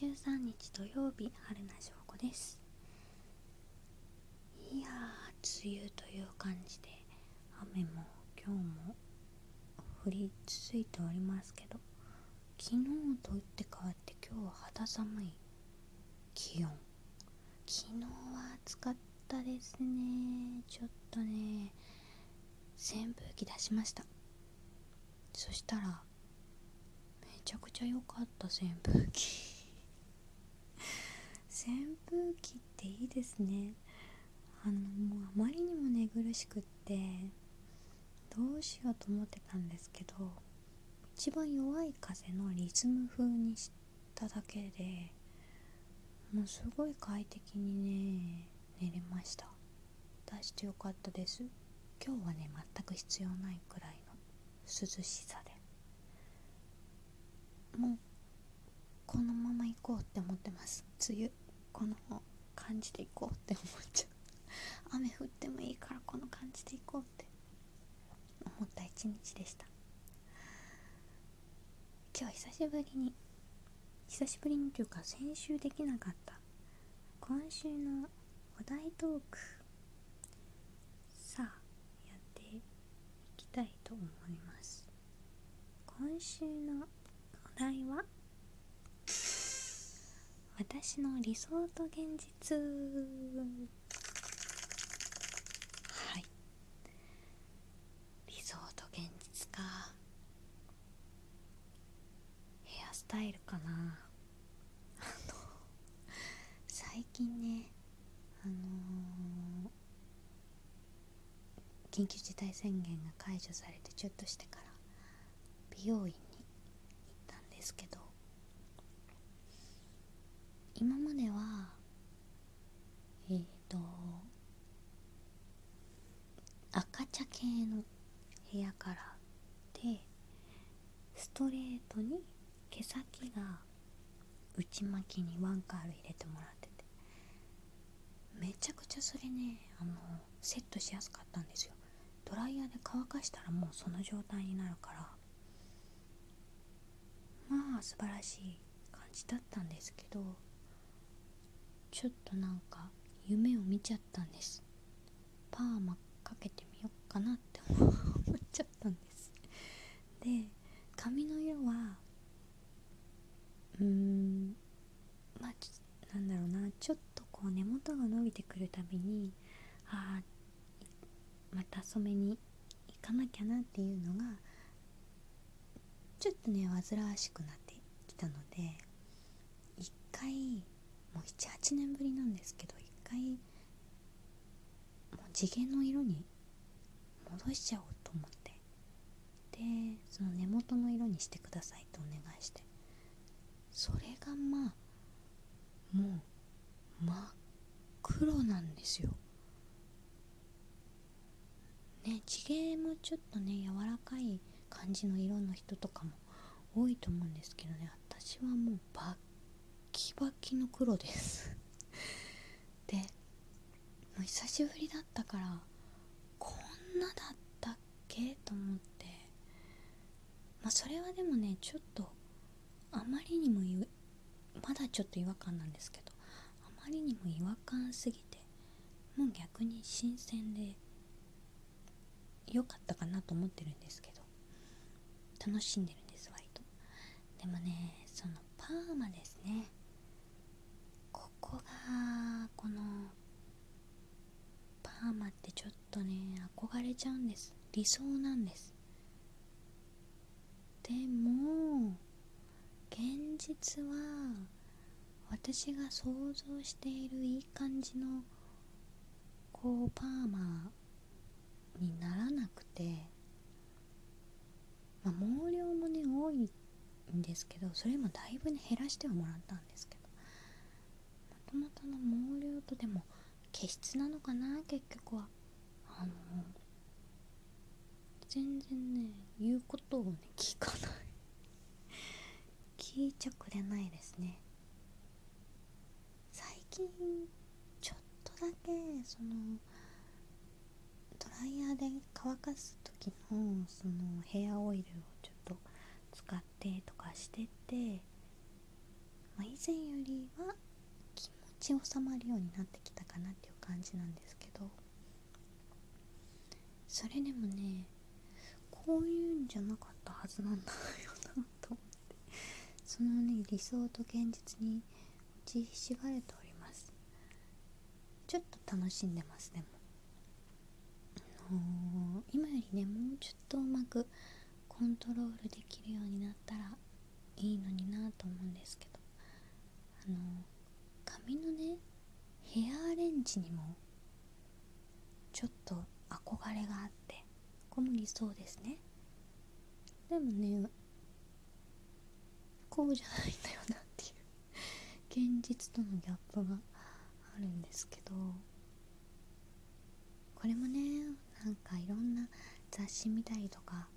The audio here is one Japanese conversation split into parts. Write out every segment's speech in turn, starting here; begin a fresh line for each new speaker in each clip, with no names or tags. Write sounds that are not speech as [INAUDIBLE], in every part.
13日土曜日春名翔子です。いやー梅雨という感じで雨も今日も降り続いておりますけど昨日と打って変わって今日は肌寒い気温。昨日は暑かったですね。ちょっとね扇風機出しました。そしたらめちゃくちゃ良かった扇風機。扇風機っていいですね。あのもうあまりにも寝苦しくってどうしようと思ってたんですけど一番弱い風のリズム風にしただけでもうすごい快適にね寝れました。出してよかったです。今日はね全く必要ないくらいの涼しさで。もうこのまま行こうって思ってます。梅雨。この感じで行こうって思っちゃう。[LAUGHS] 雨降ってもいいからこの感じで行こうって思った一日でした。今日久しぶりに久しぶりにというか先週できなかった。今週のお題トーク。さあやっていきたいと思います。今週のお題は私の理想と現実。はい。理想と現実か。ヘアスタイルかな。あの最近ねあのー緊急事態宣言が解除されてちょっとしてから美容院に行ったんですけど。今まではえっ、と赤茶系のヘアカラーでストレートに毛先が内巻きにワンカール入れてもらっててめちゃくちゃそれねあのセットしやすかったんですよ。ドライヤーで乾かしたらもうその状態になるからまあ素晴らしい感じだったんですけどちょっとなんか夢を見ちゃったんです。パーマかけてみようかなって思っちゃったんです。で髪の色はうーんまあなんだろうな。ちょっとこう根元が伸びてくるたびにああまた染めに行かなきゃなっていうのがちょっとね煩わしくなってきたので一回もう78年ぶりなんですけど一回もう地毛の色に戻しちゃおうと思って。でその根元の色にしてくださいとお願いして。それがまあもう真っ黒なんですよ。ね地毛もちょっとね柔らかい感じの色の人とかも多いと思うんですけどね私はもうバッキバキの黒です。でもう久しぶりだったからこんなだったっけ？と思って。まあそれはでもねちょっとあまりにもまだちょっと違和感なんですけどあまりにも違和感すぎてもう逆に新鮮で良かったかなと思ってるんですけど楽しんでるんです割と。でもねそのパーマですね。ここがこのパーマってちょっとね憧れちゃうんです。理想なんです。でも現実は私が想像しているいい感じのこうパーマにならなくて、まあ、毛量もね多いんですけどそれもだいぶね減らしてはもらったんですけど。ともとの毛量とでも毛質なのかな結局は。あの全然ね言うことをね聞かない。[LAUGHS] 聞いちゃくれないですね。最近ちょっとだけそのドライヤーで乾かす時のそのヘアオイルをちょっと使ってとかしててまあ、以前よりはち収まるようになってきたかなっていう感じなんですけど。それでもねこういうんじゃなかったはずなんだよなと思って。そのね理想と現実に打ちひしがれております。ちょっと楽しんでますでも、あのー、今よりねもうちょっとうまくコントロールできるようになったらいいのになと思うんですけどあの髪のねヘにもちょっと憧れがあってこれも理想ですね。でもねこうじゃないんだよなっていう現実とのギャップがあるんですけどこれもねなんかいろんな雑誌見たりとか、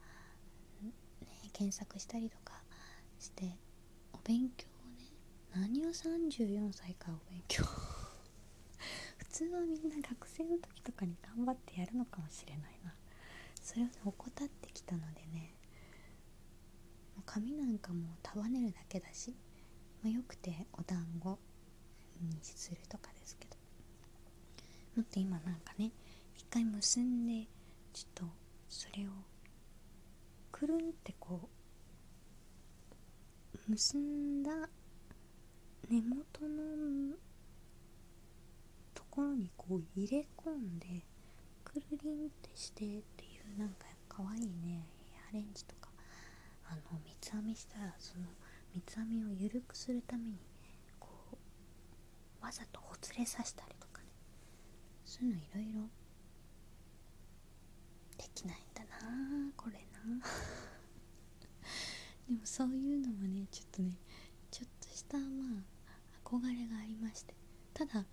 ね、検索したりとかしてお勉強をね何を34歳かお勉強通はみんな学生の時とかに頑張ってやるのかもしれないな。それをね怠ってきたのでね髪なんかも束ねるだけだし、まあ、よくてお団子にするとかですけど。もっと今なんかね一回結んでちょっとそれをくるんってこう結んだ根元のころにこう入れ込んでくるりんってしてっていうなんか可愛いいねアレンジとか。あの三つ編みしたらその三つ編みを緩くするためにこうわざとほつれさしたりとかね。そういうのいろいろできないんだなこれな。[LAUGHS] でもそういうのもねちょっとねちょっとしたまあ憧れがありまして。ただ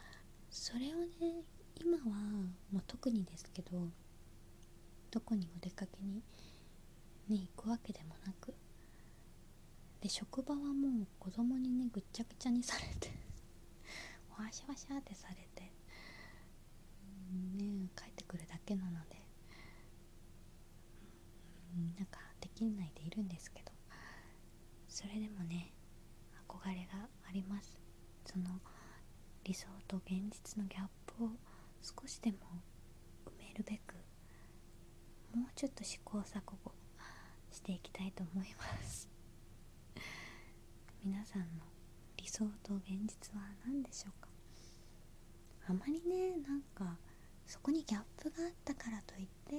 それをね今はもう特にですけどどこにお出かけにね行くわけでもなくで職場はもう子供にねぐっちゃぐちゃにされて [LAUGHS] わしゃわしゃってされてね帰ってくるだけなのでなんかできないでいるんですけどそれでもね憧れがあります。その理想と現実のギャップを少しでも埋めるべくもうちょっと試行錯誤していきたいと思います。[LAUGHS] 皆さんの理想と現実は何でしょうか？あまりねなんかそこにギャップがあったからといって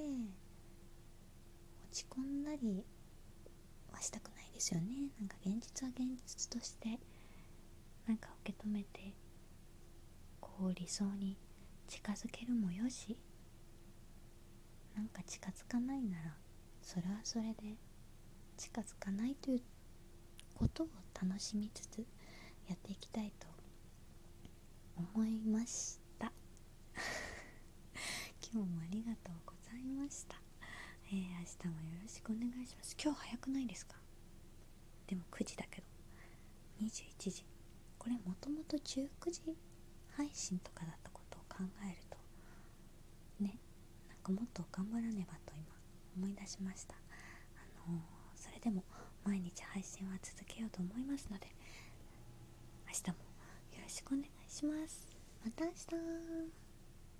落ち込んだりはしたくないですよね。なんか現実は現実としてなんか受け止めてこう理想に近づけるもよし。なんか近づかないならそれはそれで近づかないということを楽しみつつやっていきたいと思いました。[LAUGHS] 今日もありがとうございました。えー、明日もよろしくお願いします。今日早くないですか？でも9時だけど。21時。これもともと19時配信とかだったことを考えるとねなんかもっと頑張らねばと今思い出しました。あのー、それでも毎日配信は続けようと思いますので明日もよろしくお願いします。また明日。